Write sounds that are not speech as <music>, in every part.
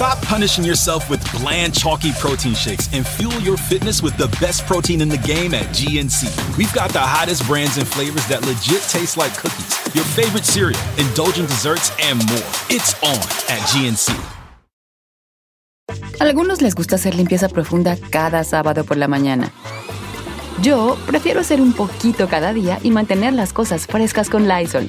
Stop punishing yourself with bland, chalky protein shakes and fuel your fitness with the best protein in the game at GNC. We've got the hottest brands and flavors that legit taste like cookies, your favorite cereal, indulgent desserts, and more. It's on at GNC. Algunos les gusta hacer limpieza profunda cada sábado por la mañana. Yo prefiero hacer un poquito cada día y mantener las cosas frescas con Lysol.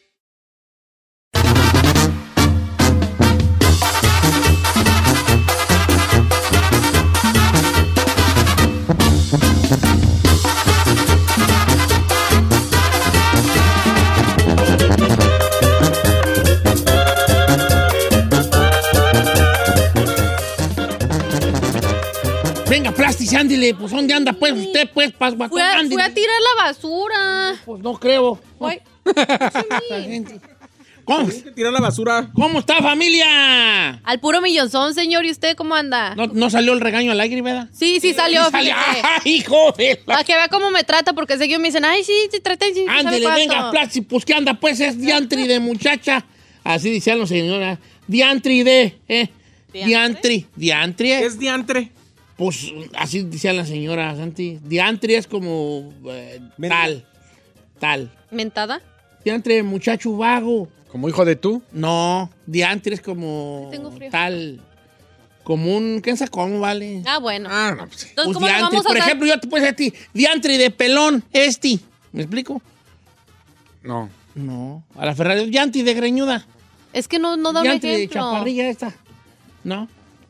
Venga, Plastis, ándile, pues ¿dónde anda pues usted, pues, pas, Fui a, fui a tirar la basura. Pues no creo. <laughs> ¿Cómo, Tirar la basura. ¿Cómo está, familia? Al puro millonzón, señor. ¿Y usted cómo anda? ¿No, no salió el regaño al aire, verdad? Sí, sí salió. Sí salió. fíjese. <laughs> ¡Ay, hijo de la- Para que vea cómo me trata, porque seguido me dicen, ay, sí, te traté, sí, ¿sabe Ándele, venga, Plastis, pues ¿qué anda? Pues es diantri de muchacha. Así decían los señoras. Diantri de, ¿eh? Diantri. Diantri. ¿Qué es diantre? Pues así decían las señoras, Santi. Diantri es como eh, tal, tal. ¿Mentada? Diantri, muchacho vago. Como hijo de tú. No, diantri es como Tengo frío. tal. Como un, ¿qué sabe cómo vale? Ah, bueno. Ah, no, pues. Entonces, Pues ¿cómo le diantri. vamos a Por dar? ejemplo, yo te decir a ti, diantri de pelón, este. ¿Me explico? No. No. A la Ferrari, diantri de greñuda. Es que no, no da un Diantri de ejemplo. chaparrilla esta. No.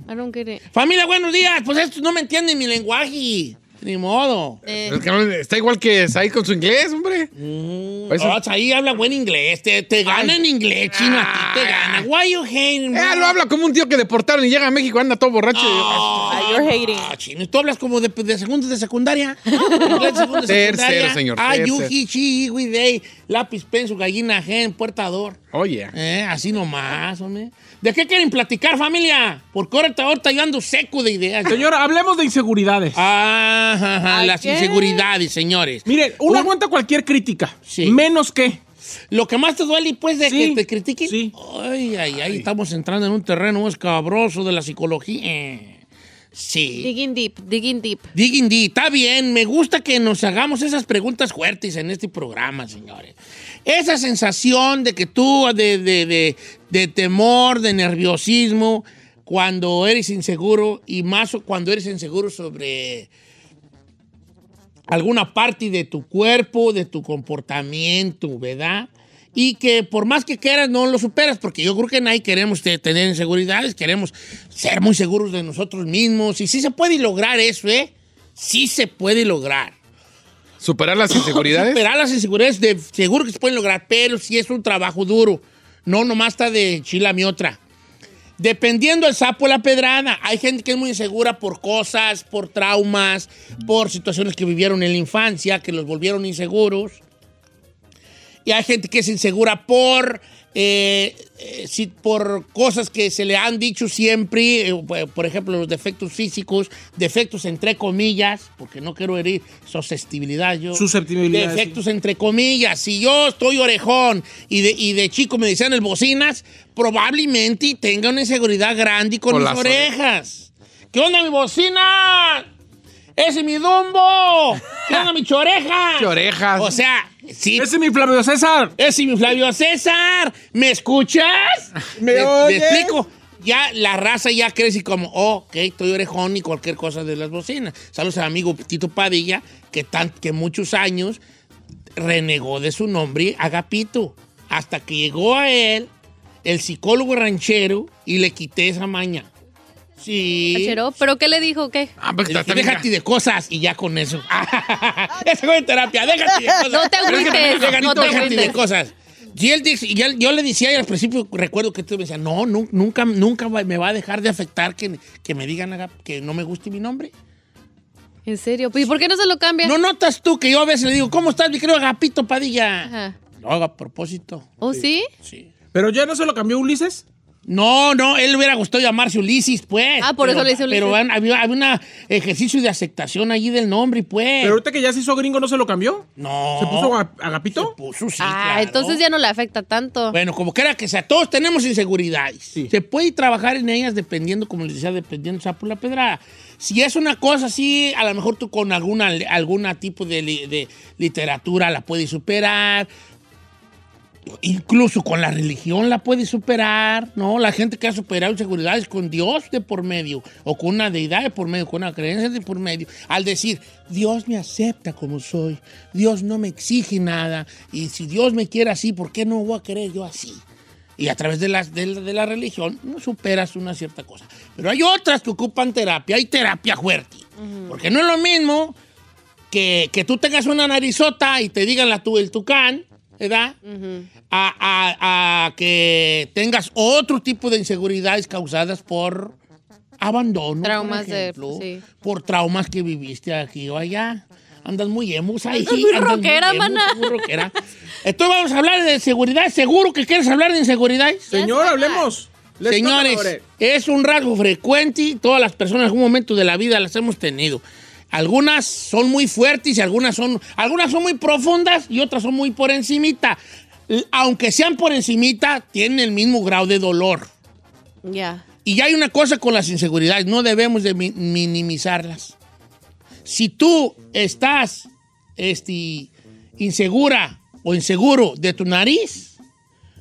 I don't get it. Familia, buenos días. Pues estos no me entienden mi lenguaje. Ni modo. Eh, Es que no- está igual que Said con su inglés, hombre. Oh, ahí habla buen inglés. Te, te gana en inglés, chino. A ti te gana. Why you hating, Eh, lo habla como un tío que deportaron y llega a México, anda todo borracho. Ah, you're hating. ah, chino, tú hablas como de, de segundo de secundaria. <laughs> Inglés de segundo de Tercero, secundaria. señor, Ah, tercero. yuji, chi, güey, lápiz, penso, gallina, gen, puertador. Oye. Eh, así nomás, hombre. ¿De qué quieren platicar, familia? Porque ahorita, ahorita yo ando seco de ideas. Señor, hablemos de inseguridades. Ah, ajá, ajá, ¿Ay, las qué? inseguridades, señores. Mire, uno Un- aguanta cualquier crítica. Sí. Menos que. Lo que más te duele, pues, de Sí, que te critiquen. sí. Ay, ay, ay, estamos entrando en un terreno escabroso de la psicología. Sí. digging deep, digging deep. Digging deep, está bien. Me gusta que nos hagamos esas preguntas fuertes en este programa, señores. Esa sensación de que tú, de, de, de, de temor, de nerviosismo, cuando eres inseguro y más cuando eres inseguro sobre alguna parte de tu cuerpo, de tu comportamiento, ¿verdad? Y que por más que quieras no lo superas, porque yo creo que nadie queremos te- tener inseguridades, queremos ser muy seguros de nosotros mismos. Y sí se puede lograr eso, ¿eh? Sí se puede lograr. Superar las <laughs> inseguridades. Superar las inseguridades, de, seguro que se pueden lograr, pero sí es un trabajo duro. No nomás está de chila mi otra. Dependiendo el sapo la pedrada. Hay gente que es muy insegura por cosas, por traumas, por situaciones que vivieron en la infancia, que los volvieron inseguros. Y hay gente que es insegura por, eh, eh, por cosas que se le han dicho siempre, eh, por- ejemplo, los defectos físicos, defectos entre comillas, porque no quiero herir susceptibilidad yo. Susceptibilidad, Defectos entre comillas. Si yo estoy orejón y de, y de chico me decían el bocinas, probablemente tenga una inseguridad grande con, Con mis las orejas. ¿Qué onda mi bocina? ¡Ese es mi Dumbo! ¿Qué onda mi choreja? <laughs> ¿Qué orejas? O sea, sí. Ese es mi Flavio César. Ese es mi Flavio César. ¿Me escuchas? ¿Me te, oyes? te explico. Ya la raza ya crece como, oh, ok, estoy orejón y cualquier cosa de las bocinas. Saludos al amigo Tito Padilla, que, tan, que muchos años renegó de su nombre Agapito. Hasta que llegó a él el psicólogo ranchero y le quité esa maña. Sí. ¿pero qué le dijo? ¿Qué? Ah, pues déjate de cosas y ya con eso. <laughs> Esa fue en terapia, déjate de cosas. No te agüites, Déjate, no te déjate de cosas. Y él dice- y él- yo le decía y al principio, recuerdo que tú me decías, no, nu- nunca, nunca me va a dejar de afectar que, que me digan que no me guste mi nombre. ¿En serio? ¿Y por qué no se lo cambia? ¿No notas tú que yo a veces le digo, ¿cómo estás, mi querido Agapito Padilla? Ajá. No, a propósito. ¿Oh, sí? Sí. ¿Pero ya no se lo cambió Ulises? No, no, él le hubiera gustado llamarse Ulises, pues. Ah, por eso le dice Ulises. Pero había, había un ejercicio de aceptación allí del nombre, pues. ¿Pero ahorita que ya se hizo gringo no se lo cambió? no. ¿Se puso a- Agapito? Se puso, sí, ah, claro. entonces ya no le afecta tanto. Bueno, como quiera que sea, todos tenemos inseguridades. Sí. Se puede trabajar en ellas dependiendo, como les decía, dependiendo o sea, por la pedrada. Si es una cosa así, a lo mejor tú con alguna, alguna tipo de, li- de literatura la puedes superar. Incluso con la religión la puedes superar, ¿no? La gente que ha superado inseguridades con Dios de por medio, o con una deidad de por medio, con una creencia de por medio, al decir, Dios me acepta como soy, Dios no me exige nada, y si Dios me quiere así, ¿por qué no voy a querer yo así? Y a través de la, de, de la religión no superas una cierta cosa. Pero hay otras que ocupan terapia, hay terapia fuerte. Porque no es lo mismo que, que tú tengas una narizota y te digan la, tu, el tucán, ¿verdad? a, a- a que tengas otro tipo de inseguridades causadas por abandono, Traumas por de- sí. por traumas que viviste aquí o allá. Andas muy emos ahí. Andas muy andas rockera, maná. muy rockera. Entonces vamos a hablar de seguridad. ¿Seguro que quieres hablar de inseguridad? Señor, hablemos. Señores, talk about it. es un rasgo frecuente y todas las personas en algún momento de la vida las hemos tenido. Algunas son muy fuertes y algunas son, algunas son muy profundas y otras son muy por encimita. Aunque sean por encimita, tienen el mismo grado de dolor. Ya. Y ya hay una cosa con las inseguridades, no debemos de mi- minimizarlas. Si tú estás este, insegura o inseguro de tu nariz,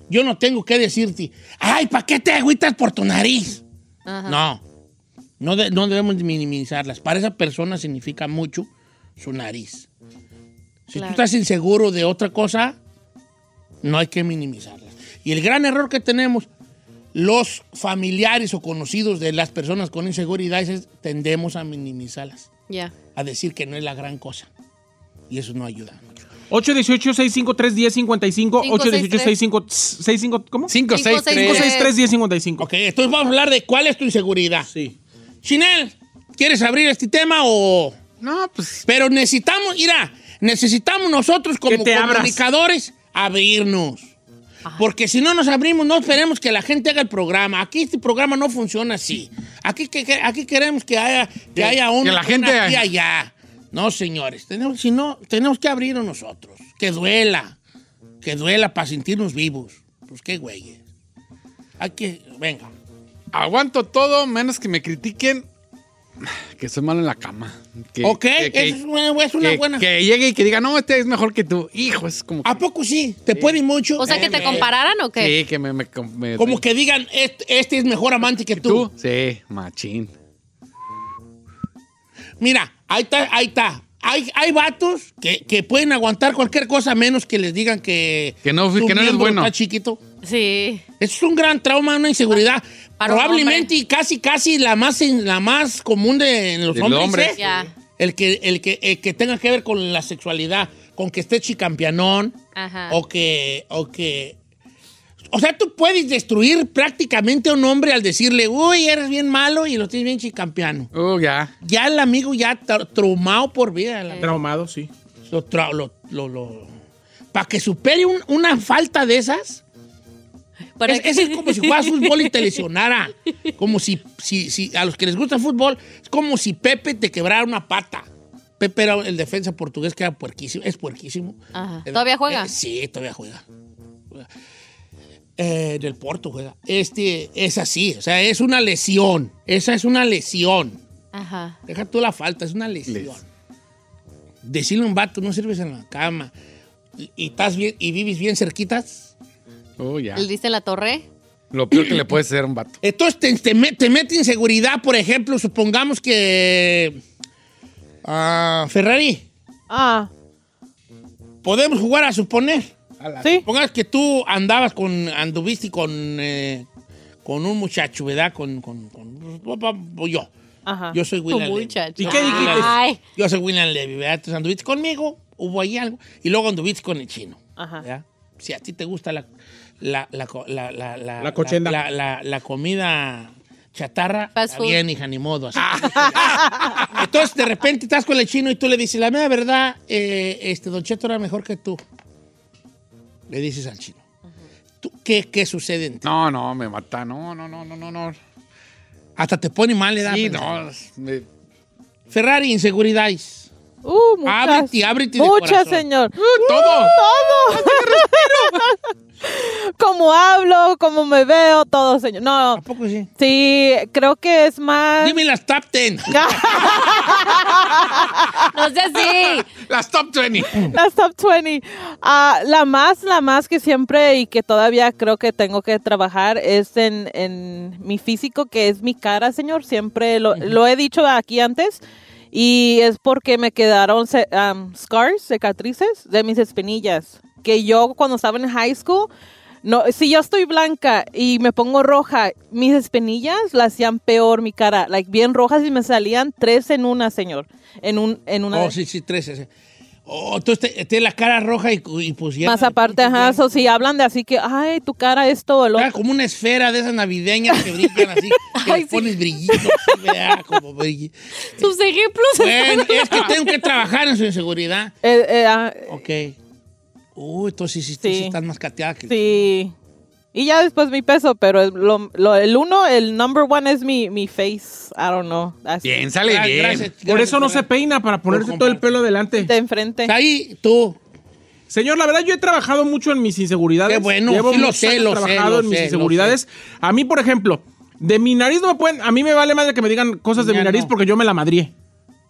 yo no tengo que decirte, ay, ¿para qué te agüitas por tu nariz? Ajá. No, no, de- no debemos de minimizarlas. Para esa persona significa mucho su nariz. Si Claro. tú estás inseguro de otra cosa, no hay que minimizarlas. Y el gran error que tenemos los familiares o conocidos de las personas con inseguridades es tendemos a minimizarlas, Ya. a decir que no es la gran cosa. Y eso no ayuda mucho. 818-653-1055. 818-65... ¿Cómo? 5, 6, 3. 563-1055. Ok, entonces vamos a hablar de cuál es tu inseguridad. Sí. Chinel, ¿quieres abrir este tema o...? No, pues. Pero necesitamos, mira, necesitamos nosotros como te abras. comunicadores abrirnos. Porque si no nos abrimos, no esperemos que la gente haga el programa. Aquí este programa no funciona así. Aquí, que, aquí queremos que haya, que haya un, que la gente- una aquí allá. No, señores. Tenemos, si no, tenemos que abrirnos nosotros. Que duela. Que duela para sentirnos vivos. Pues qué güeyes. Hay que, venga. Aguanto todo menos que me critiquen que soy malo en la cama. Que, ok, que- que- es una, es una que- buena. que llegue y que diga, no, este es mejor que tú. Hijo, es como. ¿A poco sí? ¿Te pueden mucho? O sea, que te Ok. compararan o qué? Sí, que me. me- me- Como que digan, este, este es mejor amante que tú. ¿Tú? Sí, machín. Mira, ahí está, ahí está. Hay, hay vatos que, que pueden aguantar cualquier cosa menos que les digan que, Que no- que no eres bueno. Está chiquito. Sí. Eso es un gran trauma, una inseguridad. Para Probablemente hombre. y casi, casi la más, la más común de en los hombres. hombres. ¿eh? El que, el, que, el que tenga que ver con la sexualidad, con que esté chicampianón, Ajá. o que, o que... O sea, tú puedes destruir prácticamente a un hombre al decirle, uy, eres bien malo y lo tienes bien chicampiano. Oh, ya. Ya el amigo ya tra- traumado por vida. la- Traumado, sí. Lo, tra- lo, lo, lo- Para que supere un- una falta de esas, Para es, que- es- es como si juegas fútbol y te lesionara. Como si, si, si a los que les gusta el fútbol, es como si Pepe te quebrara una pata. Pepe era el defensa portugués que era puerquísimo, es puerquísimo. Ajá. ¿Todavía juega? eh, sí, todavía juega. Eh, del Porto juega. Este es así, o sea, es una lesión. Esa es una lesión. Ajá. Deja tú la falta, es una lesión. Decirle a un vato, no sirves en la cama y, y estás bien y vives bien cerquitas. Oh, ya. ¿Le diste la torre? Lo peor que le puede hacer a un vato. Entonces te, te te mete inseguridad, por ejemplo, supongamos que ah, Ferrari, Ah, podemos jugar a suponer. sí. Supongamos que tú andabas con, anduviste con, eh, con un muchacho, ¿verdad? Con, con, con- yo. Ajá. Yo soy William Levy. muchacho. ¿Y qué dijiste? Ay. Yo soy William Levy, ¿verdad? Entonces anduviste conmigo, hubo ahí algo, y luego anduviste con el chino. Ajá. ¿verdad? Si a ti te gusta la, la, la, la, la, la, La cochenda. la, la- la comida chatarra, bien, hija, ni modo. así. Entonces, de repente estás con el chino y tú le dices, la mera verdad, eh, este Don Cheto era mejor que tú. Le dices al chino. ¿Tú, qué, ¿Qué sucede en ti? No, no, me mata. No, no, no, no, no, no. Hasta te pone mal, ¿eh? Sí, no. me- Ferrari, inseguridades. Uh, muchas. Ábrete, ábrete de Muchas, señor. todo. Todo. <laughs> Como hablo, como me veo, todo, señor. No, ¿A poco sí? sí, creo que es más. Dime las top 10. <laughs> No sé así. Las top 20. Las top 20. Ah, la más, la más que siempre y que todavía creo que tengo que trabajar es en, en mi físico, que es mi cara, señor. Siempre lo, lo he dicho aquí antes. Y es porque me quedaron um, scars, cicatrices de mis espinillas. Que yo cuando estaba en high school, no, si yo estoy blanca y me pongo roja, mis espinillas la hacían peor mi cara, like bien rojas y me salían tres en una, señor. En un, en una. Oh, de- sí, sí, tres. ese. Oh, entonces te- tienes la cara roja y, y pues ya. Más aparte, ajá, so, si hablan de así que, ay, tu cara es todo lo Era como una esfera de esas navideñas que brillan así, <laughs> que Ay, le sí. pones brillito, así. Como Sus ejemplos. Bueno, es que tengo que trabajar en su inseguridad. Eh, eh, ah, Ok. Uy, entonces sí, sí Sí. estás más cateada que sí. Y ya después mi peso, pero el- lo, lo- el uno, el number one es mi, mi face. I don't know. Así, Bien, sale bien. gracias, Por eso no se peina, para ponerse todo el pelo delante. De enfrente. Ahí, tú. Señor, la verdad yo he trabajado mucho en mis inseguridades. Qué bueno, Llevo sí lo sé, lo sé, trabajado lo en mis sé, inseguridades. A mí, por ejemplo, de mi nariz no me pueden... A mí me vale más de que me digan cosas de Ya mi nariz no. porque yo me la madrié.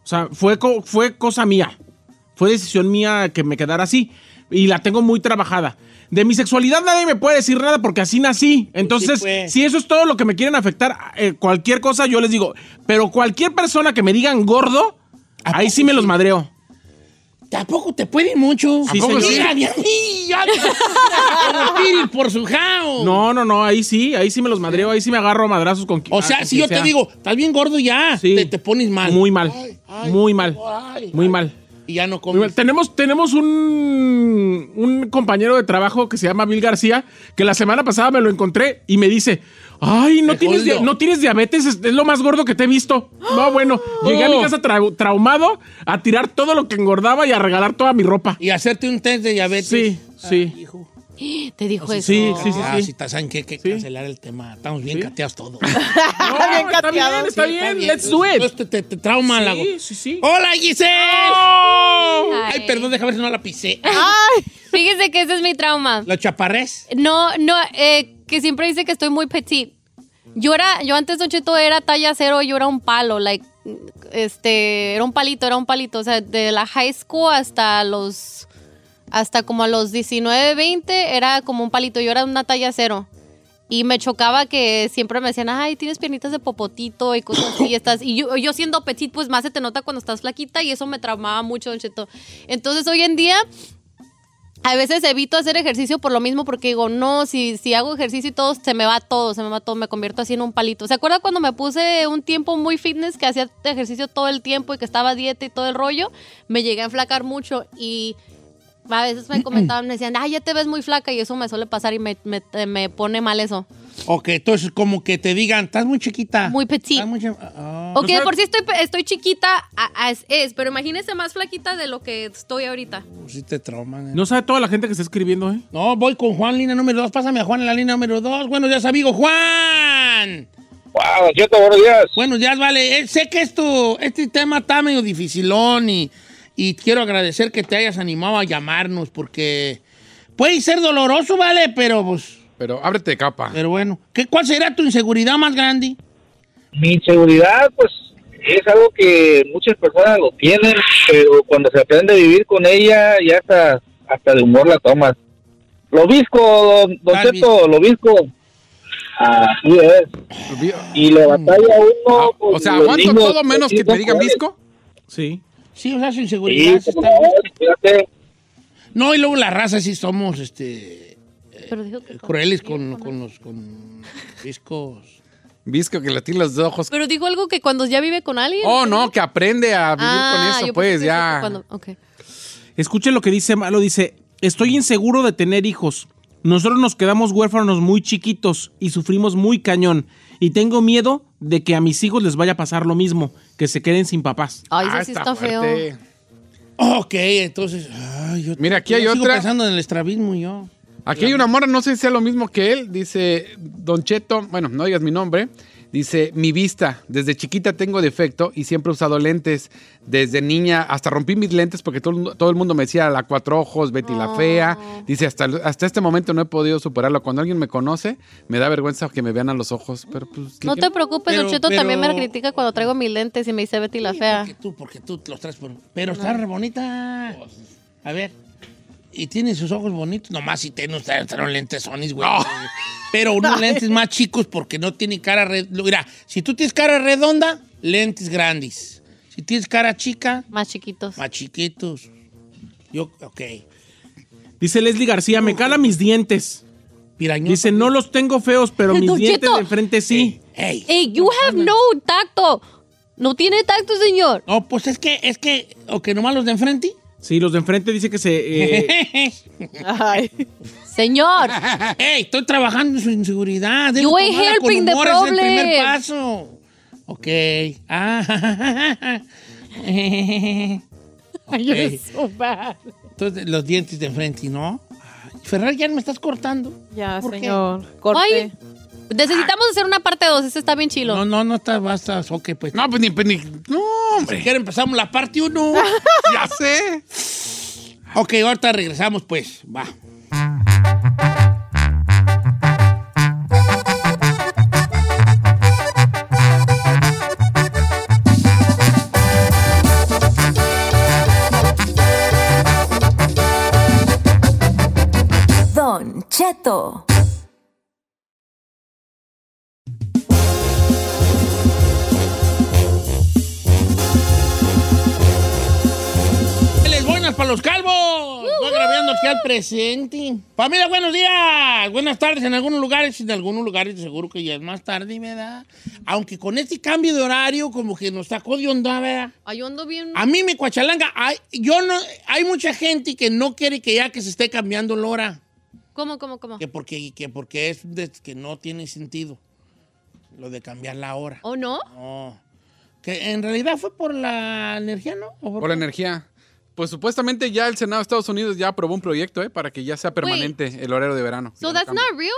O sea, fue, fue cosa mía. Fue decisión mía que me quedara así. Y la tengo muy trabajada. De mi sexualidad nadie me puede decir nada porque así nací. Entonces, pues. si eso es todo lo que me quieren afectar, eh, cualquier cosa yo les digo. Pero cualquier persona que me digan gordo, ¿A ahí sí me los sí? madreo. Tampoco te puede mucho. Sí, ¿A poco señor. Mira, mira, mira, <laughs> por su jao. No, no, no, ahí sí, ahí sí me los madreo, ahí sí me agarro a madrazos con O sea, si yo te digo, estás bien gordo ya, Sí. te, te pones mal. Muy mal, Ay, ay, muy mal, ay, muy mal. Y ya no comes. Tenemos, tenemos un, un compañero de trabajo que se llama Bill García, que la semana pasada me lo encontré y me dice, ay, no, tienes, gordo. no tienes diabetes, es, es lo más gordo que te he visto. No, bueno, llegué a mi Oh. casa trau- traumado a tirar todo lo que engordaba y a regalar toda mi ropa. Y hacerte un test de diabetes. Sí, sí. Hijo. <gasps> Te dijo eso. Sí, sí, sí, Ah, sí. ¿saben? Que Sí. cancelar el tema. Estamos bien Sí. cateados todos. <laughs> No, bien está bien, cateado, está Sí, bien, let's do it. Entonces te, te- te trauma la Sí, sí, sí. ¡Hola, Giselle! Ay. Ay, perdón, déjame ver si no la pisé. <laughs> Ay, Fíjese que ese es mi trauma. ¿La chaparrés? No, no, eh, que siempre dice que estoy muy petit. Yo era, yo antes, Don Cheto, era talla cero, yo era un palo, like, este, era un palito, era un palito. O sea, de la high school hasta los, hasta como a los 19, 20, era como un palito, yo era una talla cero. Y me chocaba que siempre me decían, ay, tienes piernitas de popotito y cosas así. <coughs> Estás, y yo, yo siendo petit, pues más se te nota cuando estás flaquita y eso me traumaba mucho, Don Cheto. Entonces, hoy en día, a veces evito hacer ejercicio por lo mismo porque digo, no, si, si hago ejercicio y todo, se me va todo, se me va todo, me convierto así en un palito. ¿Se acuerda cuando me puse un tiempo muy fitness, que hacía ejercicio todo el tiempo y que estaba dieta y todo el rollo? Me llegué a enflacar mucho y a veces me comentaban, me decían, ay, ya te ves muy flaca y eso me suele pasar y me, me, me pone mal eso. Ok, entonces como que te digan, estás muy chiquita. Muy petit. Muy chi- ah. Ok, O sea- de por sí estoy, estoy chiquita, a- a- es, es, pero imagínese más flaquita de lo que estoy ahorita. Pues sí te trauman. eh. No sabe toda la gente que está escribiendo, ¿eh? No, voy con Juan, línea número dos. Pásame a Juan en la línea número dos. Buenos días, amigo Juan. Wow, Cheto, buenos días. Buenos días, vale. Eh, sé que esto, este tema está medio dificilón y, y quiero agradecer que te hayas animado a llamarnos porque puede ser doloroso, vale, pero pues, Pero ábrete de capa. pero bueno. ¿Qué, ¿Cuál será tu inseguridad más grande? Mi inseguridad, pues, es algo que muchas personas lo tienen, pero cuando se aprende a vivir con ella, ya hasta, hasta de humor la tomas. Lo visco, don, don Cheto, lo visco. Así es. Y le batalla uno. Ah, con o sea, aguanto todo menos que te digan visco. Sí. Sí, o sea, su inseguridad. sí como está- no, y luego la raza sí somos este, que crueles con, con los con discos. Visco que le tiene los ojos. Pero dijo algo que cuando ya vive con alguien. Oh, no, que aprende a vivir Ah, con yo eso, pues ya. cuando- ok. Escuchen lo que dice Malo, dice, estoy inseguro de tener hijos. Nosotros nos quedamos huérfanos muy chiquitos y sufrimos muy cañón. Y tengo miedo de que a mis hijos les vaya a pasar lo mismo, que se queden sin papás. Ay, Ah, eso sí está feo. fuerte. Ok, entonces. ay, yo- Mira, aquí yo hay sigo otra. pensando en el estrabismo yo. Aquí hay una morra, no sé si sea lo mismo que él. Dice, Don Cheto, bueno, no digas mi nombre. Dice, mi vista, desde chiquita tengo defecto y siempre he usado lentes. Desde niña, hasta rompí mis lentes porque todo, todo el mundo me decía la cuatro ojos, Betty la fea. Dice, hasta, hasta este momento no he podido superarlo. Cuando alguien me conoce, me da vergüenza que me vean a los ojos. Pero pues, No ¿qué- te preocupes, Pero- Don Cheto también me pero- critica cuando traigo mis lentes y me dice Betty la Sí, fea. Porque tú, porque tú los traes por... Pero está re bonita. A ver. Y tiene sus ojos bonitos. Nomás si tiene usted traen lentes Sonis, güey. <laughs> Pero unos lentes más chicos porque no tiene cara redonda. Mira, si tú tienes cara redonda, lentes grandes. Si tienes cara chica, Más chiquitos. más chiquitos. Yo, ok. Dice Leslie García, me cala mis dientes. Pirañón. Dice, no los tengo feos, pero <laughs> mis Don dientes Cheto. de enfrente sí. Ey. Hey, you have no tacto. No tiene tacto, señor. No, pues es que, es que, o que nomás los de enfrente. Sí, los de enfrente dice que se... eh, <laughs> Ay. Señor. <laughs> Ey, estoy trabajando en su inseguridad. Debo You ain't helping the humor, es el primer problem. paso. Ok. Ah. You're so bad. Entonces, los dientes de enfrente, ¿no? Ferrar, ya me estás cortando. Ya, ¿Por qué? señor. Corte. Ay, necesitamos hacer una parte 2. Ese está bien chilo. No, no, no está, basta. Ok, pues. No, pues ni, pues, ni- No, Si hombre. quieren, empezamos la parte 1. <laughs> ya sé. ok, ahorita regresamos, pues. Va. Don presente. Familia, buenos días. Buenas tardes en algunos lugares. En algunos lugares seguro que ya es más tarde, ¿verdad? Aunque con este cambio de horario como que nos sacó de onda, ¿verdad? Ay, ando bien. A mí me cuachalanga. Hay, yo no, hay mucha gente que no quiere que ya que se esté cambiando la hora. ¿Cómo, cómo, cómo? Que porque, que porque es de- que no tiene sentido lo de cambiar la hora. ¿O no? No. Que en realidad fue por la energía, ¿no? ¿O Por la energía. Pues supuestamente ya el Senado de Estados Unidos ya aprobó un proyecto, ¿eh? Para que ya sea permanente el horario de verano. So no that's not real?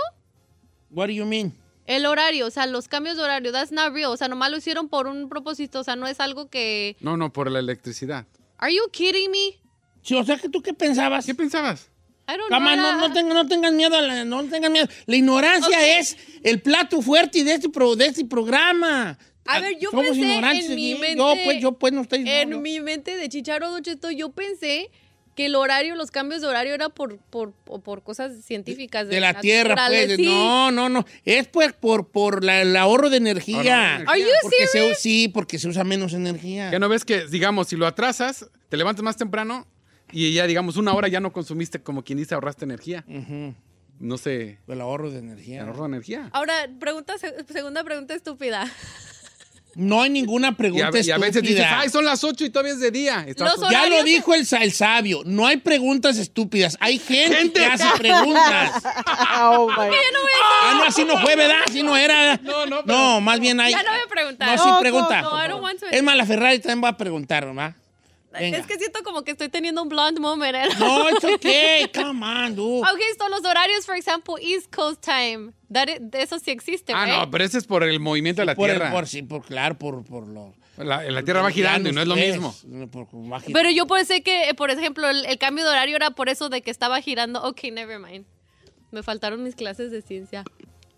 What do you mean? El horario, o sea, los cambios de horario, that's not real. O sea, nomás lo hicieron por un propósito. O sea, no es algo que. No, no, por la electricidad. Are you kidding me? Sí, o sea, que tú qué pensabas? ¿Qué pensabas? I don't Cama, no, no, tengan, no tengan miedo, a la, no tengan miedo. La ignorancia es el plato fuerte de este, pro- de este programa. A ver, yo Somos pensé ignorantes en mi mente- Yo, pues, yo, pues, no estoy... En no, mi mente de Chicharo Don Cheto, yo pensé que el horario, los cambios de horario era por, por, por cosas científicas. De la tierra, pues. sí. No, no, no. Es pues por, por la- el ahorro de energía. Ahorro de energía. Are you Porque se, serious? sí, porque se usa menos energía. Ya no ves que, digamos, si lo atrasas, te levantas más temprano y ya, digamos, una hora ya no consumiste, como quien dice, ahorraste energía. No sé, El ahorro de energía. ahorro energía. Ahora, pregunta, se- segunda pregunta estúpida. No hay ninguna Y pregunta a, y a veces dices, estúpida. ay, son las 8 y todavía es de día. Ya lo dijo el, el sabio. No hay preguntas estúpidas. Hay gente, Gente. que hace preguntas. <laughs> Oh, my ah, no, así no fue, ¿verdad? Así no era. No, no, pero- No, más bien hay. Ya no voy a preguntar. No, sí, No, pregunta. no, I don't want to- Es más, la Ferrari también va a preguntar, ¿verdad? Venga. Es que siento como que estoy teniendo un blonde moment. ¿eh? No, it's <laughs> okay. Come on, dude. Ok, son los horarios, por ejemplo, East Coast Time. That i- de eso sí existe, Ah, right? no, pero ese es por el movimiento de la por, el- tierra. por, sí, por, claro, por, por lo... la, la tierra va girando y no es lo mismo. Pero yo pensé que, eh, por ejemplo, el, el cambio de horario era por eso de que estaba girando. Ok, never mind. Me faltaron mis clases de ciencia.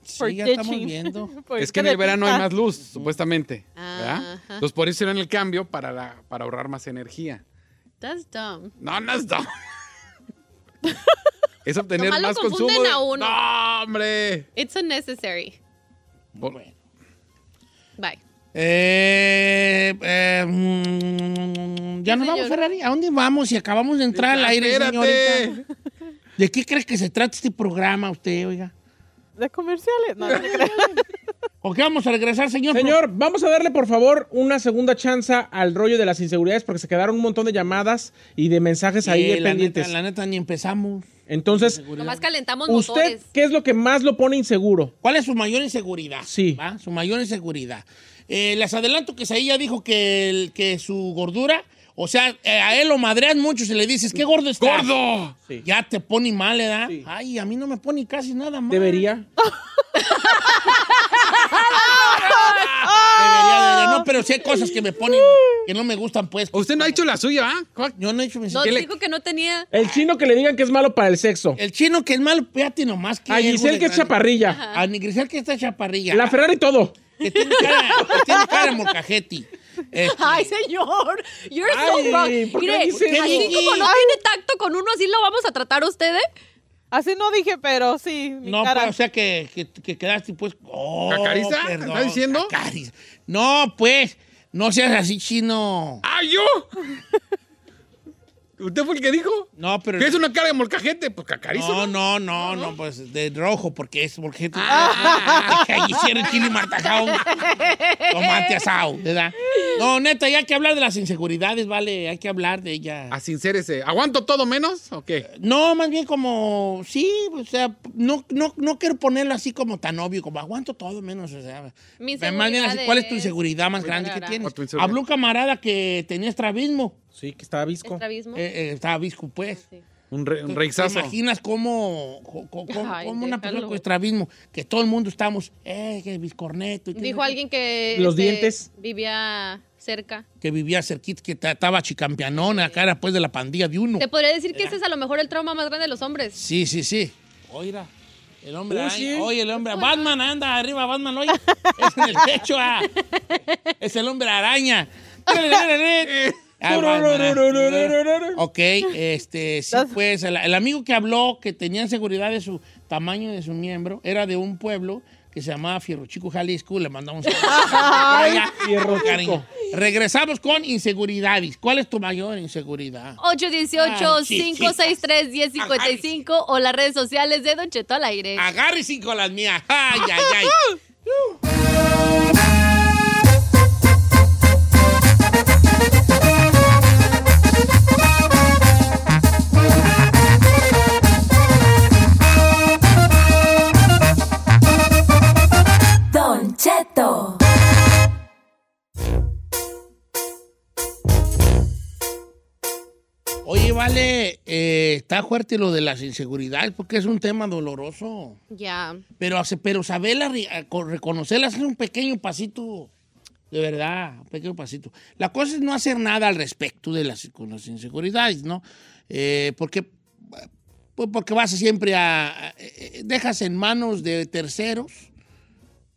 Sí, ya estamos viendo. <laughs> Es que en el verano hay más luz, supuestamente. ¿verdad? Entonces, por eso hicieron el cambio para, la, para ahorrar más energía. That's dumb. No, no es dumb. <laughs> es obtener Nomás lo más confunden consumo. de- a uno. No, hombre. It's unnecessary. Bueno. Bye. Eh, eh, mm, ya nos vamos. Ferrari. ¿A dónde vamos? Si acabamos de entrar al Ya, aire, señorita. ¿De qué crees que se trata este programa usted, oiga? ¿De comerciales? No, no te creas. <laughs> ¿O qué vamos a regresar, señor? Señor, vamos a darle por favor una segunda chance al rollo de las inseguridades porque se quedaron un montón de llamadas y de mensajes ahí Eh, la, pendientes. neta, la neta, ni empezamos. Entonces, Nomás calentamos ¿usted motores. qué es lo que más lo pone inseguro? ¿Cuál es su mayor inseguridad? Sí. ¿Va? Su mayor inseguridad. Eh, les adelanto que Saí ya dijo que, el- que su gordura O sea, eh, a él lo madreas mucho si le dices, qué gordo estás. ¡Gordo! Ya te pone mal, ¿verdad? Sí. Ay, a mí no me pone casi nada mal. Debería. <laughs> Debería, debería. No, pero sí hay cosas que me ponen, que no me gustan, pues. Usted no ha hecho la suya, ¿ah? Yo no he hecho mis... No, ¿Qué le- dijo que no tenía. El chino que le digan que es malo para el sexo. El chino que es malo, fíjate nomás que... A Giselle que es chaparrilla. A Giselle que está chaparrilla. La Ferrari todo. Que tiene cara, que tiene cara de molcajete. Este, Ay, señor. You're so Ay, wrong. ¿por qué Mire, dice así como no tiene tacto con uno, así lo vamos a tratar a usted, ¿eh? Así no dije, pero sí, mi No, cara. pues, o sea que, que, que quedaste pues. Oh, ¿Cacariza? perdón, ¿Está diciendo? cacariza. No, pues, no seas así, chino. ¡Ah, yo! ¿Usted fue el que dijo? No, pero. ¿Qué es una cara de molcajete? Pues cacarizo. No, no, no, no, pues de rojo, porque es porque ah, ahí hicieron chile martajao, tomate asado, ¿verdad? No, neta, ya hay que hablar de las inseguridades, vale, hay que hablar de ella. A sincérese. ¿Aguanto todo menos o qué? No, más bien como, sí, o sea, no, no, no quiero ponerlo así como tan obvio, como aguanto todo menos, o sea. Mi más bien así, inseguridad ¿cuál es tu inseguridad más grande que tienes? Habló un camarada que tenía estrabismo, Sí, que estaba visco. Estrabismo. eh, eh, estaba visco, pues. Sí. Un, re, un ¿Te reizazo. imaginas cómo, cómo- Ay, cómo una persona déjalo. con estrabismo, que todo el mundo estamos, eh, que biscorneto. y que- Dijo alguien que Los este, dientes. vivía cerca. Que vivía cerquita, que ta- estaba chicampeanona, acá era pues de la pandilla de uno. Te podría decir que ese es a lo mejor el trauma más grande de los hombres. Sí, sí, sí. Oiga, el hombre, araña- sí. oye, el hombre, Batman anda arriba, Batman, oye, es en el techo, ah. <laughs> es el hombre araña. <laughs> Ah. Ok, este, sí, pues, el, el amigo que habló, que tenía seguridad de su tamaño de su miembro, era de un pueblo que se llamaba Fierro Chico, Jalisco, le mandamos un saludo <laughs> cariño. Regresamos con inseguridades. ¿Cuál es tu mayor inseguridad? 818-563-1055 o las redes sociales de Don Cheto al aire. Agarre cinco las mías. Ay, ay, ay. <laughs> vale, eh, está fuerte lo de las inseguridades porque es un tema doloroso. Ya. Pero, hace- pero saberla, reconocerlas es un pequeño pasito. De verdad, un pequeño pasito. La cosa es no hacer nada al respecto de las, con las inseguridades, ¿no? Eh, porque, pues porque vas siempre a, a- eh, dejas en manos de terceros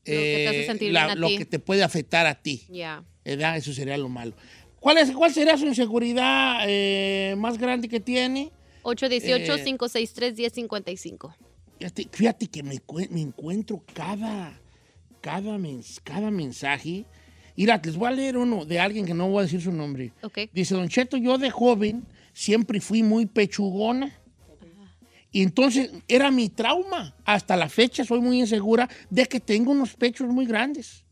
Lo que te hace eh, la- lo que te puede afectar a ti. Ya. ¿verdad? Eso sería lo malo. ¿Cuál, es, cuál sería su inseguridad eh, más grande que tiene? 818-563-1055. Fíjate, fíjate que me, cue- me encuentro cada, cada, mens- cada mensaje. Mira, les voy a leer uno de alguien que no voy a decir su nombre. Ok. Dice, Don Cheto, yo de joven siempre fui muy pechugona. Y entonces era mi trauma. Hasta la fecha soy muy insegura de que tengo unos pechos muy grandes.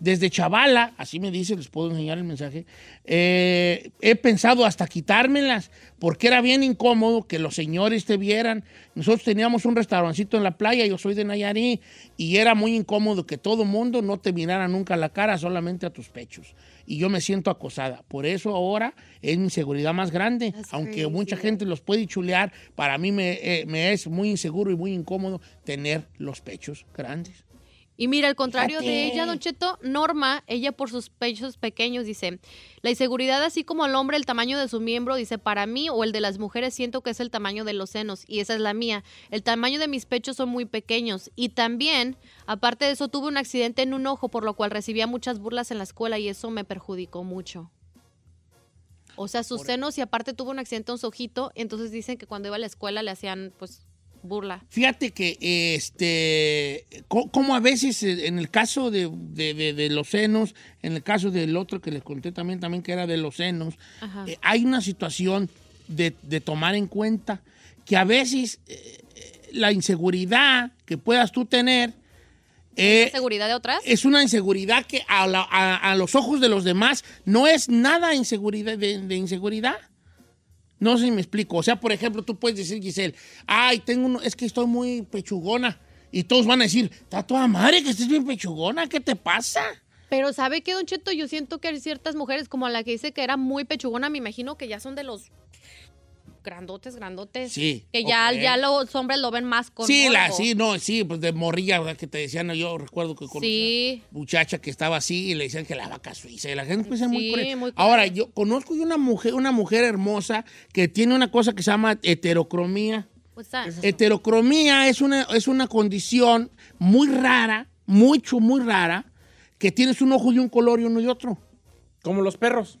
Desde chavala, así me dice, les puedo enseñar el mensaje, eh, he pensado hasta quitármelas, porque era bien incómodo que los señores te vieran. Nosotros teníamos un restaurancito en la playa, yo soy de Nayarit, y era muy incómodo que todo mundo no te mirara nunca a la cara, solamente a tus pechos. Y yo me siento acosada. Por eso ahora es mi seguridad más grande. That's Aunque crazy. mucha gente los puede chulear, para mí me, eh, me es muy inseguro y muy incómodo tener los pechos grandes. Y mira, al contrario de ella, Don Cheto, Norma, ella por sus pechos pequeños, dice, la inseguridad así como el hombre, el tamaño de su miembro, dice, para mí o el de las mujeres siento que es el tamaño de los senos y esa es la mía. El tamaño de mis pechos son muy pequeños y también, aparte de eso, tuve un accidente en un ojo por lo cual recibía muchas burlas en la escuela y eso me perjudicó mucho. O sea, sus senos y aparte tuvo un accidente en su ojito, entonces dicen que cuando iba a la escuela le hacían pues burla. Fíjate que, este, co- como a veces eh, en el caso de, de- de- de los senos, en el caso del otro que les conté también, también que era de los senos, eh, hay una situación de, tomar en cuenta que a veces eh, la inseguridad que puedas tú tener eh, ¿Seguridad de otras? es una inseguridad que a, la- a- a los ojos de los demás no es nada inseguridad de inseguridad. No sé si me explico. O sea, por ejemplo, tú puedes decir, Giselle, ay, tengo uno, es que estoy muy pechugona. Y todos van a decir, está toda madre que estés bien pechugona, ¿qué te pasa? Pero ¿sabe qué, Don Cheto? Yo siento que hay ciertas mujeres, como la que dice que era muy pechugona, me imagino que ya son de los grandotes, grandotes. Sí, Que ya, ya los hombres lo ven más con Sí, la, morbo. sí, no, sí, pues de morrilla, ¿verdad? Que te decían, yo recuerdo que con Sí. muchacha que estaba así y le decían que la vaca suiza. Y la gente pues, es muy Sí, cruel. muy cruel. Ahora, yo conozco una mujer, una mujer hermosa que tiene una cosa que se llama heterocromía. What's that? Heterocromía es una, es una condición muy rara, mucho, muy rara, que tienes un ojo de un color y uno de otro. Como los perros.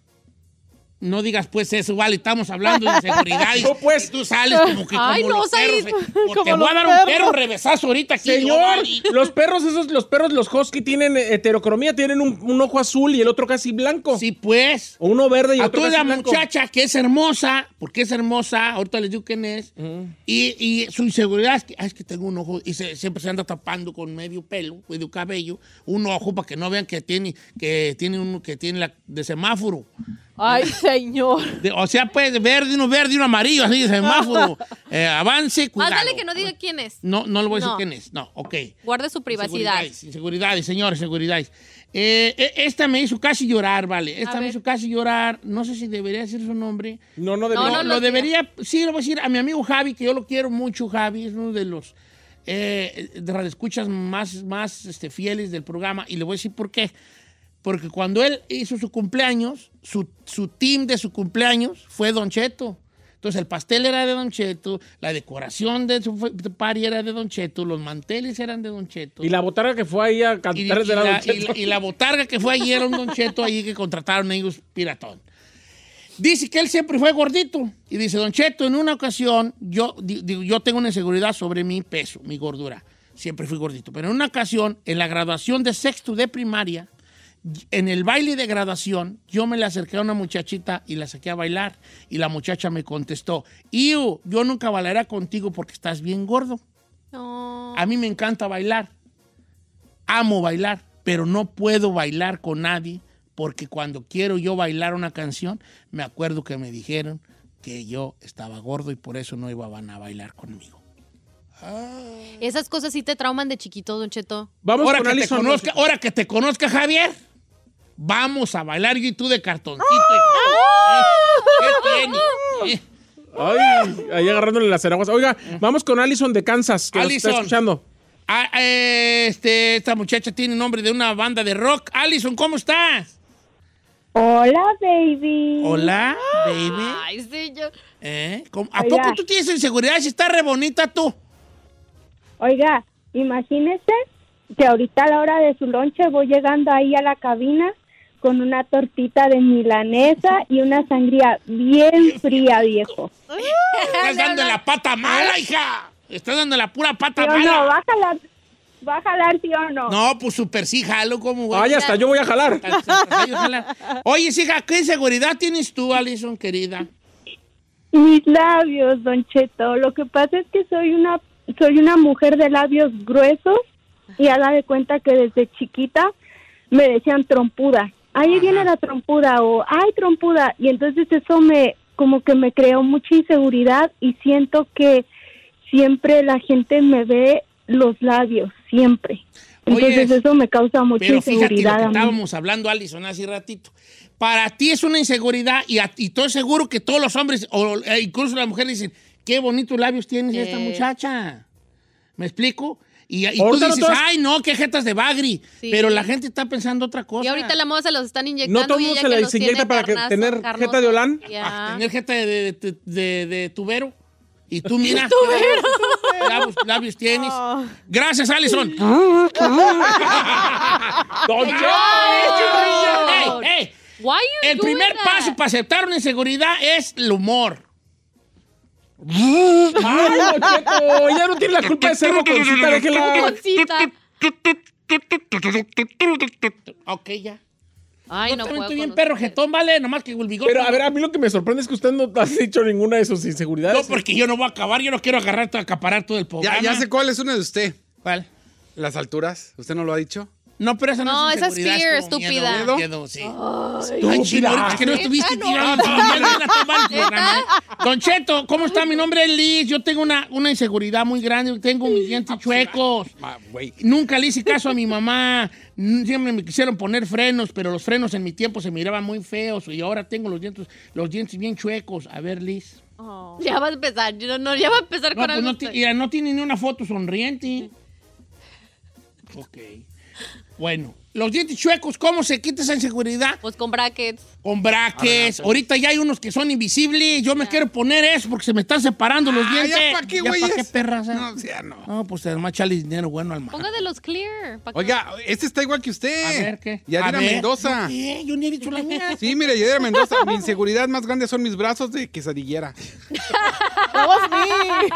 No digas pues eso, vale, estamos hablando de seguridad y, <laughs> No, pues. y tú sales como que Ay, como no, los perros. Eh. <laughs> Como te voy a dar un perros. perro revesazo ahorita aquí. yo, Señor, vale. los <laughs> perros, esos, los perros, los husky tienen heterocromía, tienen un, un ojo azul y el otro casi blanco. Sí, pues. O uno verde y A otro toda casi la blanco. muchacha que es hermosa, porque es hermosa, ahorita les digo quién es, y, y su inseguridad es que, "Ay, es que tengo un ojo, y se- siempre se anda tapando con medio pelo, medio cabello, un ojo para que no vean que tiene, que tiene uno que tiene la de semáforo. Ay, <laughs> señor. De- o sea, pues verde, uno verde y uno amarillo, así de semáforo. <laughs> Eh, avance, cuidado. vale que no diga quién es. No, no le voy a decir No. quién es. No, ok. Guarde su privacidad. Inseguridades, inseguridades, señores, inseguridades. Eh, eh, esta me hizo casi llorar, vale. Esta me ver. hizo casi llorar. No sé si debería decir su nombre. No, no No, debería. no, lo lo debería, sí, lo voy a decir a mi amigo Javi, que yo lo quiero mucho, Javi, es uno de los eh, de las escuchas más, más este, fieles del programa, y le voy a decir por qué. Porque cuando él hizo su cumpleaños, su, su team de su cumpleaños fue Don Cheto. Entonces el pastel era de Don Cheto, la decoración de su party era de Don Cheto, los manteles eran de Don Cheto. Y la botarga que fue ahí a cantar y de la, la, Don Cheto. y la- y la botarga que fue ayer un Don Cheto ahí que contrataron ellos piratón. Dice que él siempre fue gordito. Y dice, Don Cheto, en una ocasión, yo, digo, yo tengo una inseguridad sobre mi peso, mi gordura. Siempre fui gordito. Pero en una ocasión, en la graduación de sexto de primaria, en el baile de graduación, yo me le acerqué a una muchachita y la saqué a bailar. Y la muchacha me contestó, Iu, yo nunca bailaré contigo porque estás bien gordo. No. A mí me encanta bailar. Amo bailar, pero no puedo bailar con nadie porque cuando quiero yo bailar una canción, me acuerdo que me dijeron que yo estaba gordo y por eso no iban a bailar conmigo. Esas cosas sí te trauman de chiquito, Don Cheto. Vamos ahora, con que te conozca, ahora que te conozca, Javier, vamos a bailar y tú de cartoncito. hijo. ¿Eh? ¿Qué tiene? ¿Eh? Ay, ahí agarrándole las enaguas. Oiga, vamos con Allison de Kansas, que nos está Allison. escuchando. Ah, eh, este, esta muchacha tiene nombre de una banda de rock. Alison, ¿cómo estás? Hola, baby. Hola, baby. Ay, sí, yo. ¿Eh? ¿Cómo- ¿A Oiga. poco tú tienes inseguridad si está re bonita tú? Oiga, imagínese que ahorita a la hora de su lonche voy llegando ahí a la cabina con una tortita de milanesa y una sangría bien fría, viejo. Estás dando la pata mala, hija. Estás dando la pura ¿Sí pata o no? mala. ¿Va a jalar, va a jalar sí o no? No, pues súper sí, jalo como güey. Ay, hasta yo voy a jalar. Oye, hija, ¿qué inseguridad tienes tú, Alison, querida? Mis labios, Don Cheto. Lo que pasa es que soy una soy una mujer de labios gruesos y haga de cuenta que desde chiquita me decían trompuda. Ahí viene la trompuda o ay trompuda y entonces eso me como que me creó mucha inseguridad y siento que siempre la gente me ve los labios siempre. Oye, Entonces eso me causa mucha Pero fíjate lo inseguridad que estábamos hablando, Alison, hace ratito. Para ti es una inseguridad y, a- y estoy seguro que todos los hombres, o eh, incluso las mujeres dicen, qué bonitos labios tienes esta muchacha. ¿Me explico? Y, y tú dices, ay, no, qué jetas de bagri. Sí. Pero la gente está pensando otra cosa. Y ahorita la moda se los están inyectando. No todo el mundo se la los inyecta para que- tener carnosos. jeta de. Ah, tener jeta de, de, de, de- de tubero. Y tú <laughs> mira. labios, labios tienes. Gracias, Alison. <laughs> ¡Don ¡Ey, ey! Why you El primer that? paso para aceptar una inseguridad es el humor. ¡Ay, Cheto! Ella no tiene la culpa de ser boconcita, déjela. Cosita. Ok, ya. Ay, Yo no también puedo estoy bien perro jetón, ¿vale? Nomás que el bigote. Pero a ver, a mí lo que me sorprende es que usted no ha dicho ninguna de sus inseguridades. No, porque yo no voy a acabar. Yo no quiero agarrar, acaparar todo el programa. Ya, ya sé cuál es una de usted. ¿Cuál? Las alturas. ¿Usted no lo ha dicho? No, pero esa no, No, es esa es fear, como estúpida. Miedo, miedo, sí. Ay, chino, ahorita que no estuviste. <laughs> Don Cheto, ¿cómo está? Mi nombre es Liz. Yo tengo una, una inseguridad muy grande. Tengo mis dientes chuecos. Ah. Nunca le hice caso a mi mamá. Siempre me quisieron poner frenos, pero los frenos en mi tiempo se miraban muy feos. Y ahora tengo los dientes, los dientes bien chuecos. A ver, Liz. Ya va a empezar, no, no, ya va a empezar No, con pues algo. no, no tiene ni una foto sonriente. Ok. Bueno, los dientes chuecos, ¿cómo se quita esa inseguridad? Pues con brackets. Con braques. Ahorita ya hay unos que son invisibles. Yo me quiero poner eso porque se me están separando los Ah, dientes. ¿ya pa' qué, ¿Ya güeyes? pa' qué perras? eh? No, o sea, no. No, pues además echarle dinero bueno al mar. Ponga de los clear. Oiga, este está igual que usted. A ver, ¿qué? Yadira A ver. Mendoza. ¿Qué? Yo ni he dicho la mía. Sí, mire, Yadira Mendoza. Mi inseguridad más grande son mis brazos de quesadillera. <laughs> Was me.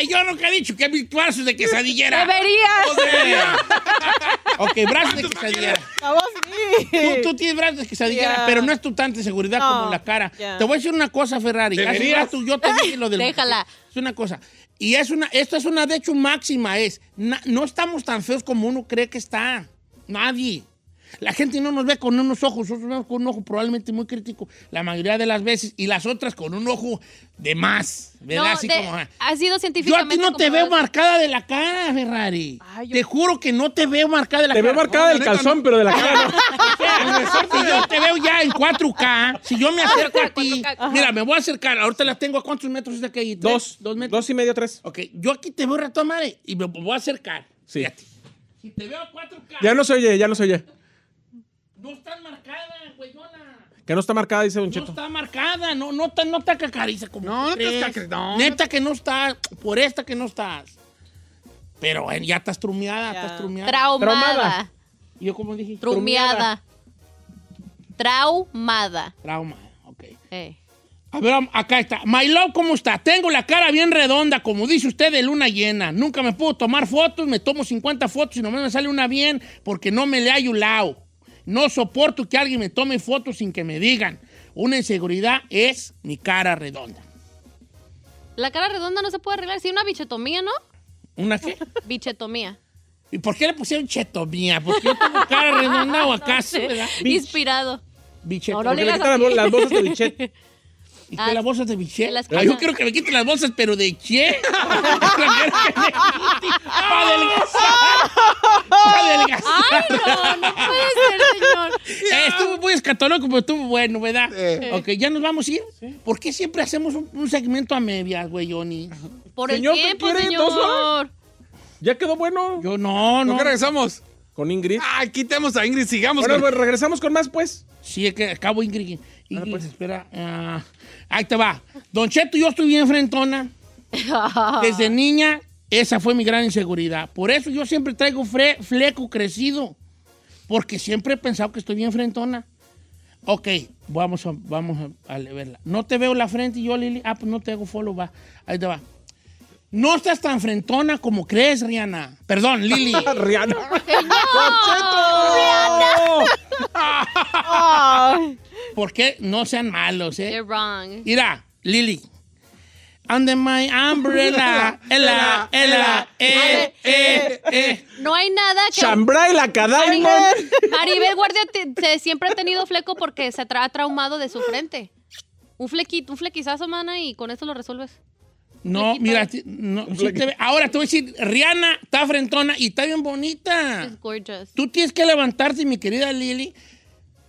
¡Eh! Yo nunca he dicho que mis brazos de quesadillera. Deberías. Debería. ok, brazos de quesadillera. That was Tú, tú tienes brazos de quesadillera, Yeah. pero no es tu tanta seguridad No, como la cara. yeah. Te voy a decir una cosa, Ferrari. Hace rato yo te dije lo del... <laughs> Déjala. Es una cosa. Y es una, esto es una, de hecho, máxima. Es, na- no estamos tan feos como uno cree que está. Nadie. La gente no nos ve con unos ojos, nosotros vemos con un ojo probablemente muy crítico la mayoría de las veces y las otras con un ojo de más, ¿verdad? No, Así de- como, ah. ha sido Yo a científicamente ti no te veo marcada de la cara, Ferrari. Ay, yo- Te juro que no te veo marcada de la Te cara. veo marcada No, del calzón, no. pero de la cara no. <laughs> Si yo te veo ya en 4K, si yo me acerco a ti, 4K. mira, me voy a acercar. Ahorita la tengo a cuántos metros de aquí? ¿Tres? Dos, dos metros. dos y medio, tres. Ok, yo aquí te veo rato madre y me voy a acercar. Sí. Fíjate. Si te veo a 4K, Ya no se oye, ya no se oye. No estás marcada, güeyona. Que no está marcada, dice Don No Cheto. está marcada, no, no, te, no te cacariza como No, no te no. Neta que no está, por esta que no estás. Pero bueno, ya estás trumeada, Ya. estás trumeada. Traumada. Traumada. ¿Y yo cómo dije? Trumeada. Traumada. Trauma, ok. Eh. A ver, acá está. My love, ¿cómo está? Tengo la cara bien redonda, como dice usted, de luna llena. Nunca me puedo tomar fotos, me tomo 50 fotos y nomás me sale una bien porque no me le un lado. No soporto que alguien me tome fotos sin que me digan. Una inseguridad es mi cara redonda. La cara redonda no se puede arreglar. Sí, una bichetomía, ¿no? ¿Una qué? Bichetomía. ¿Y por qué le pusieron chetomía? ¿Porque yo tengo cara redonda o acaso, <laughs> verdad? Inspirado. Bicheto. No, no Porque le quitan las bolsas de bichet. <laughs> ¿Y qué, Ah, las bolsas de bichet? de las Ah, yo cosas. quiero que me quiten las bolsas, pero de che. Para adelgazar. Para adelgazar. Ay, no, no puede ser, señor. Eh, estuvo muy escatológico, pero estuvo bueno, ¿verdad? Sí. Ok, ¿ya nos vamos a ir? ¿Por qué siempre hacemos un, un segmento a medias, güey, Johnny? Por Señor, el ¿qué señor. Ya quedó bueno. Yo no, ¿No qué regresamos? Con Ingrid. Ay, quitemos a Ingrid, sigamos. Bueno, con- pues regresamos con más, pues. Sí, es que acabo Ingrid. Ingrid, pues. espera. ah, ahí te va. Don Cheto, yo estoy bien frentona. <laughs> Desde niña, esa fue mi gran inseguridad. Por eso yo siempre traigo fre- fleco crecido. Porque siempre he pensado que estoy bien frentona. Ok, vamos a, vamos a, a verla. No te veo la frente y yo, Lili. Ah, pues no te hago follow, va. Ahí te va. No estás tan frentona como crees, Rihanna. Perdón, Lili. <laughs> Rihanna. Ay. ¿Por qué? No sean malos, eh? You're wrong. Mira, Lili. Under my umbrella, ela, ela, eh, eh, eh. No hay nada que... Chambray la Cadaimon. Maribel Guardia te- te- siempre ha tenido fleco porque se ha traumado de su frente. Un flequito, un flequizazo, mana, y con eso lo resuelves. No, mira, no, sí te ve- ahora te voy a decir, Rihanna está frentona y está bien bonita. It's gorgeous. Tú tienes que levantarte, mi querida Lili,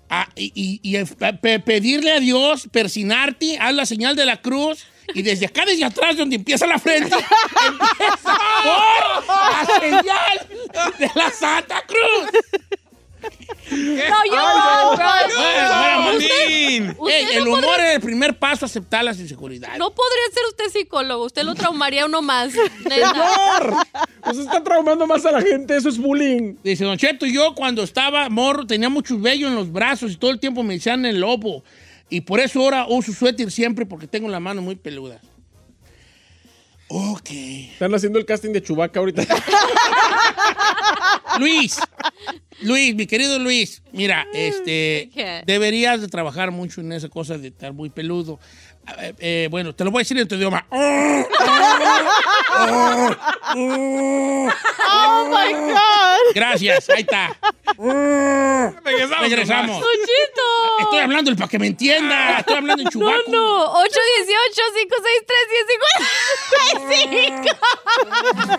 a- y, y- y pe- pe- pedirle a Dios, persinarte, haz la señal de la cruz, y desde acá, desde atrás, donde empieza la frente, <laughs> empieza por la señal de la Santa Cruz. No, yo. Usted Ey, no el humor es el primer paso a aceptar las inseguridades. No podría ser usted psicólogo. Usted lo traumaría uno más. <laughs> ¡Señor! Usted está traumando más a la gente, eso es bullying. Dice Don Cheto, yo cuando estaba morro tenía muchos vellos en los brazos y todo el tiempo me decían el lobo. Y por eso ahora uso suéter siempre porque tengo la mano muy peluda. Ok. Están haciendo el casting de Chubaca ahorita. <laughs> Luis, Luis, mi querido Luis, mira, este, ¿Qué? deberías de trabajar mucho en esa cosa de estar muy peludo. Eh, eh, bueno, te lo voy a decir en tu idioma. Oh my God. Gracias, ahí está. <laughs> Regresamos. Regresamos. Estoy hablando para que me entienda. Estoy hablando en No, chubaco. no. 818 563 1055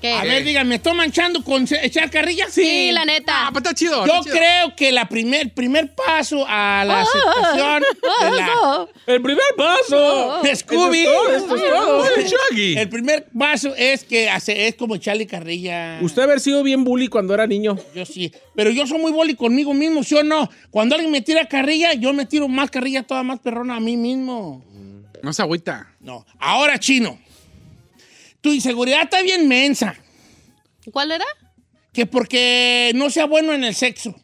¿Qué? A ver, dígame, ¿me estoy manchando con echar carrilla? Sí, la neta. Ah, pues está chido. Yo está chido. creo que la primer, primer paso a la aceptación de la. El primer paso. de Scooby. Eso es todo, eso es todo. El. El primer paso es que hace, es como echarle carrilla. Usted haber sido bien bully cuando era niño. Yo sí. Pero yo soy muy boli conmigo mismo, ¿sí o no? Cuando alguien me tira carrilla, yo me tiro más carrilla toda más perrona a mí mismo. No se agüita. No. Ahora, chino. Tu inseguridad está bien mensa. ¿Cuál era? Que porque no sea bueno en el sexo.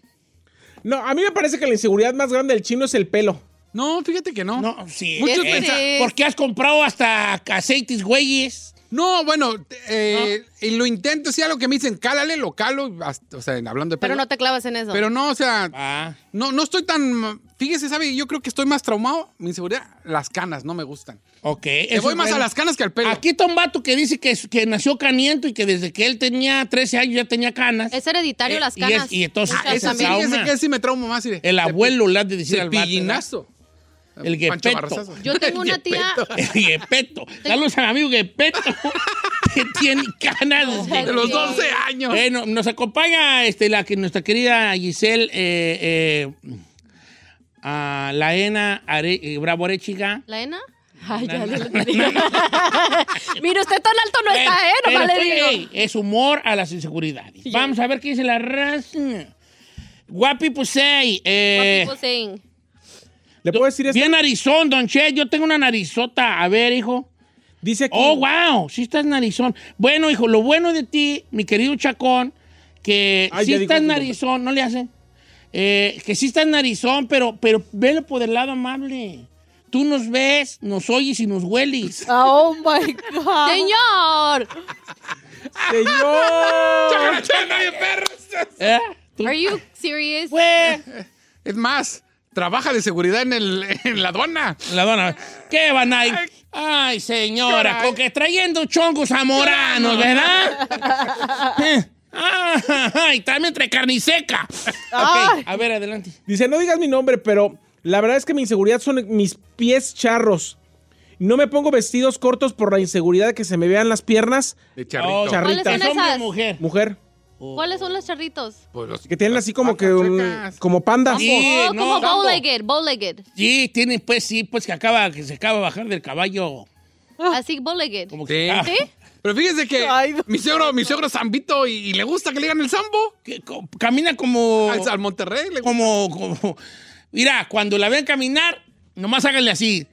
No, a mí me parece que la inseguridad más grande del chino es el pelo. No, fíjate que no. No, sí. Muchos pensan- Sí. Porque has comprado hasta aceites güeyes. No, bueno, eh, y lo intento, sí, algo que me dicen, cálale, lo calo, hasta- o sea, hablando de pelo. Pero no te clavas en eso. Pero no, o sea, Ah. no, no estoy tan. Fíjese, ¿sabe? Yo creo que estoy más traumado. Mi inseguridad, las canas no me gustan. Ok. Te voy es más bueno. a las canas que al pelo. Aquí está un vato que dice que, que nació caniento y que desde que él tenía 13 años ya tenía canas. Es hereditario Eh, las y es- canas. y entonces- Muchas Ah, Ese sí, ese que sí me trauma más. mire. El abuelo le ha de decir al vato. El guepeto. Yo <laughs> tengo una tía. <laughs> El Guepeto. Saludos al amigo Guepeto. <laughs> que tiene canas De los 12 años. Bueno, nos acompaña este, la, que, nuestra querida Giselle eh, eh, a Laena Are, eh, Bravo Arechiga. ¿La ENA? Ay, ya le. Mire, usted tan alto no está, ¿eh? Pero Nomás le estoy- digo. ey, es humor a las inseguridades. Vamos a ver qué dice la raza. Guapi Pusey. Eh, What people saying. ¿Le puedo decir esto? bien narizón, Don Che. Yo tengo una narizota. A ver, hijo. Dice aquí. Oh, wow, sí estás narizón. Bueno, hijo, lo bueno de ti, mi querido Chacón, que Ay, sí estás nombre. narizón, no le hacen. Eh, que sí estás narizón, pero, pero velo por el lado amable. Tú nos ves, nos oyes y nos hueles. <laughs> Oh my God. Señor, ¡Señor! Changa de perros. ¿Eh? Tú- are you serious? Pues, Es más, trabaja de seguridad en, el, <laughs> en la aduana. la dona, ¿qué van ahí? Ay, señora, con que trayendo chongos zamoranos, ¿verdad? <laughs> Ay, también trae carne y seca. Ok, a ver, adelante. Dice, no digas mi nombre, pero la verdad es que mi inseguridad son mis pies charros. No me pongo vestidos cortos por la inseguridad de que se me vean las piernas. De charrito. Oh, Charrita. ¿Cuáles son ¿Es hombre o esas? mujer? Mujer. ¿Cuáles son los charritos? Pues los- Que tienen así como que un- como pandas. Sí, oh, no, como tampoco. bow-legged, bow-legged. Sí, tiene, pues sí, pues que acaba, que se acaba de bajar del caballo. Así, bow-legged. Como que, Sí. ah, ¿Sí? Pero fíjese que Ay, no. mi suegro, mi suegro es zambito y, y le gusta que le digan el zambo. que co- camina como, Al, al Monterrey le gusta. como, como, mira, cuando la ven caminar, nomás háganle así.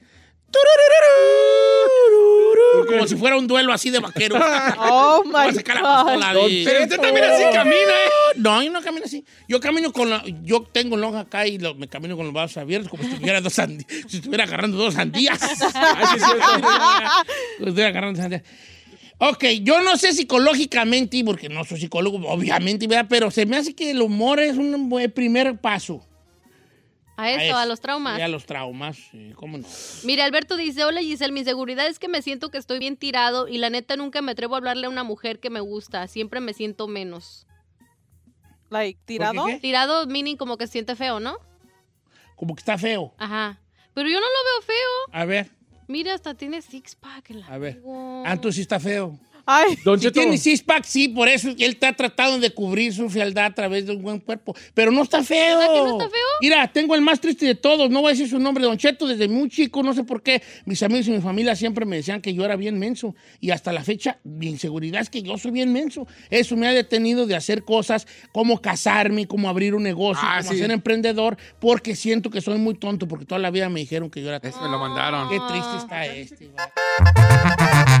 Como si fuera un duelo así de vaqueros. <laughs> Oh Voy a my sacar la God. pistola de- Pero usted también así camina, ¿eh? No, yo no camino así. Yo camino con la, yo tengo lonja acá y lo- me camino con los brazos abiertos como si estuviera dos sandías, <laughs> si estuviera agarrando dos sandías. <laughs> Ay, sí. Como si estuviera agarrando sandías. Ok, yo no sé psicológicamente, porque no soy psicólogo, obviamente, ¿verdad? pero se me hace que el humor es un buen primer paso. A eso, a los traumas. Sí, a los traumas, sí, ¿cómo no? Mire, Alberto dice, hola Giselle, mi inseguridad es que me siento que estoy bien tirado y la neta nunca me atrevo a hablarle a una mujer que me gusta, siempre me siento menos. Like, tirado. qué? Tirado, meaning como que se siente feo, ¿no? Como que está feo. Ajá. Pero yo no lo veo feo. A ver, Mira, hasta tiene six pack el a ver. amigo. Ah, entonces sí está feo. Ay, Don Si Cheto, tiene six pack, sí, por eso él está tratando de cubrir su fealdad a través de un buen cuerpo. Pero no está feo. ¿Verdad que no está feo? Mira, tengo el más triste de todos. No voy a decir su nombre, Don Cheto. Desde muy chico, no sé por qué, mis amigos y mi familia siempre me decían que yo era bien menso. Y hasta la fecha, mi inseguridad es que yo soy bien menso. Eso me ha detenido de hacer cosas como casarme, como abrir un negocio, Ah, como sí. ser emprendedor, porque siento que soy muy tonto, porque toda la vida me dijeron que yo era tonto. Eso me lo mandaron. Qué triste está este. va.